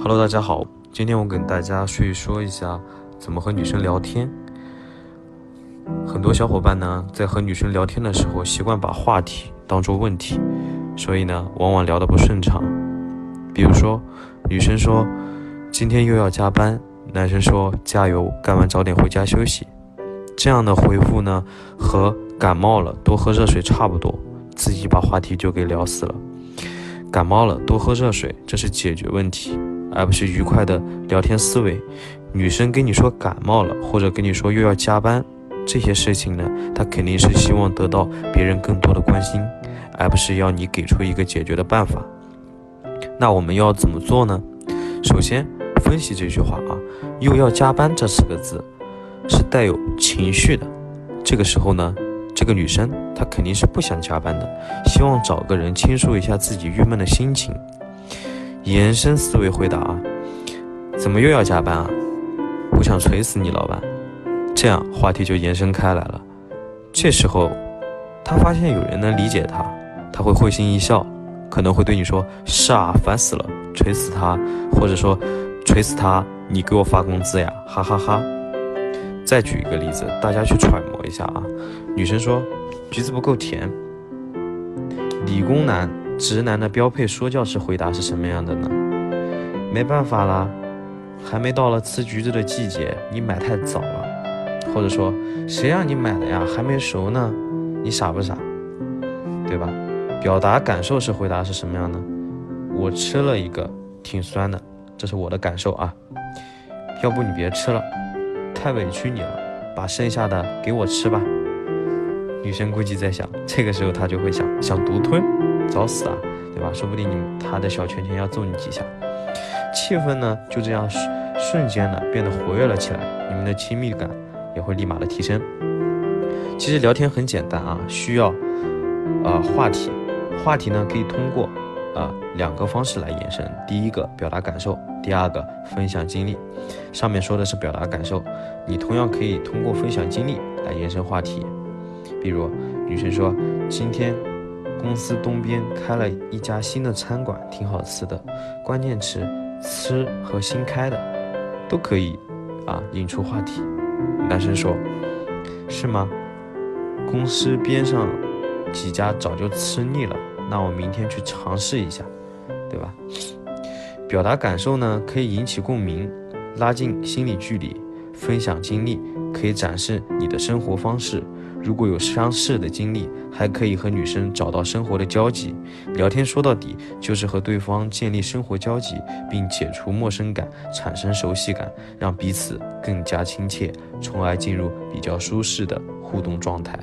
Hello，大家好，今天我跟大家说一说一下怎么和女生聊天。很多小伙伴呢，在和女生聊天的时候，习惯把话题当做问题，所以呢，往往聊得不顺畅。比如说，女生说今天又要加班，男生说加油，干完早点回家休息。这样的回复呢，和感冒了多喝热水差不多，自己把话题就给聊死了。感冒了多喝热水，这是解决问题，而不是愉快的聊天思维。女生跟你说感冒了，或者跟你说又要加班，这些事情呢，她肯定是希望得到别人更多的关心，而不是要你给出一个解决的办法。那我们要怎么做呢？首先分析这句话啊，又要加班这四个字是带有情绪的。这个时候呢？这个女生她肯定是不想加班的，希望找个人倾诉一下自己郁闷的心情。延伸思维回答啊，怎么又要加班啊？我想锤死你老板。这样话题就延伸开来了。这时候，他发现有人能理解他，他会会心一笑，可能会对你说：“是啊，烦死了，锤死他。”或者说：“锤死他，你给我发工资呀，哈哈哈。”再举一个例子，大家去揣摩一下啊。女生说：“橘子不够甜。”理工男、直男的标配说教式回答是什么样的呢？没办法啦，还没到了吃橘子的季节，你买太早了。或者说：“谁让你买的呀？还没熟呢，你傻不傻？对吧？”表达感受式回答是什么样的？我吃了一个，挺酸的，这是我的感受啊。要不你别吃了。太委屈你了，把剩下的给我吃吧。女生估计在想，这个时候她就会想，想独吞，找死啊，对吧？说不定你他的小拳拳要揍你几下。气氛呢就这样瞬间的变得活跃了起来，你们的亲密感也会立马的提升。其实聊天很简单啊，需要呃话题，话题呢可以通过。啊，两个方式来延伸。第一个表达感受，第二个分享经历。上面说的是表达感受，你同样可以通过分享经历来延伸话题。比如，女生说今天公司东边开了一家新的餐馆，挺好吃的。关键词吃和新开的都可以啊，引出话题。男生说，是吗？公司边上几家早就吃腻了。那我明天去尝试一下，对吧？表达感受呢，可以引起共鸣，拉近心理距离；分享经历，可以展示你的生活方式。如果有相似的经历，还可以和女生找到生活的交集。聊天说到底就是和对方建立生活交集，并解除陌生感，产生熟悉感，让彼此更加亲切，从而进入比较舒适的互动状态。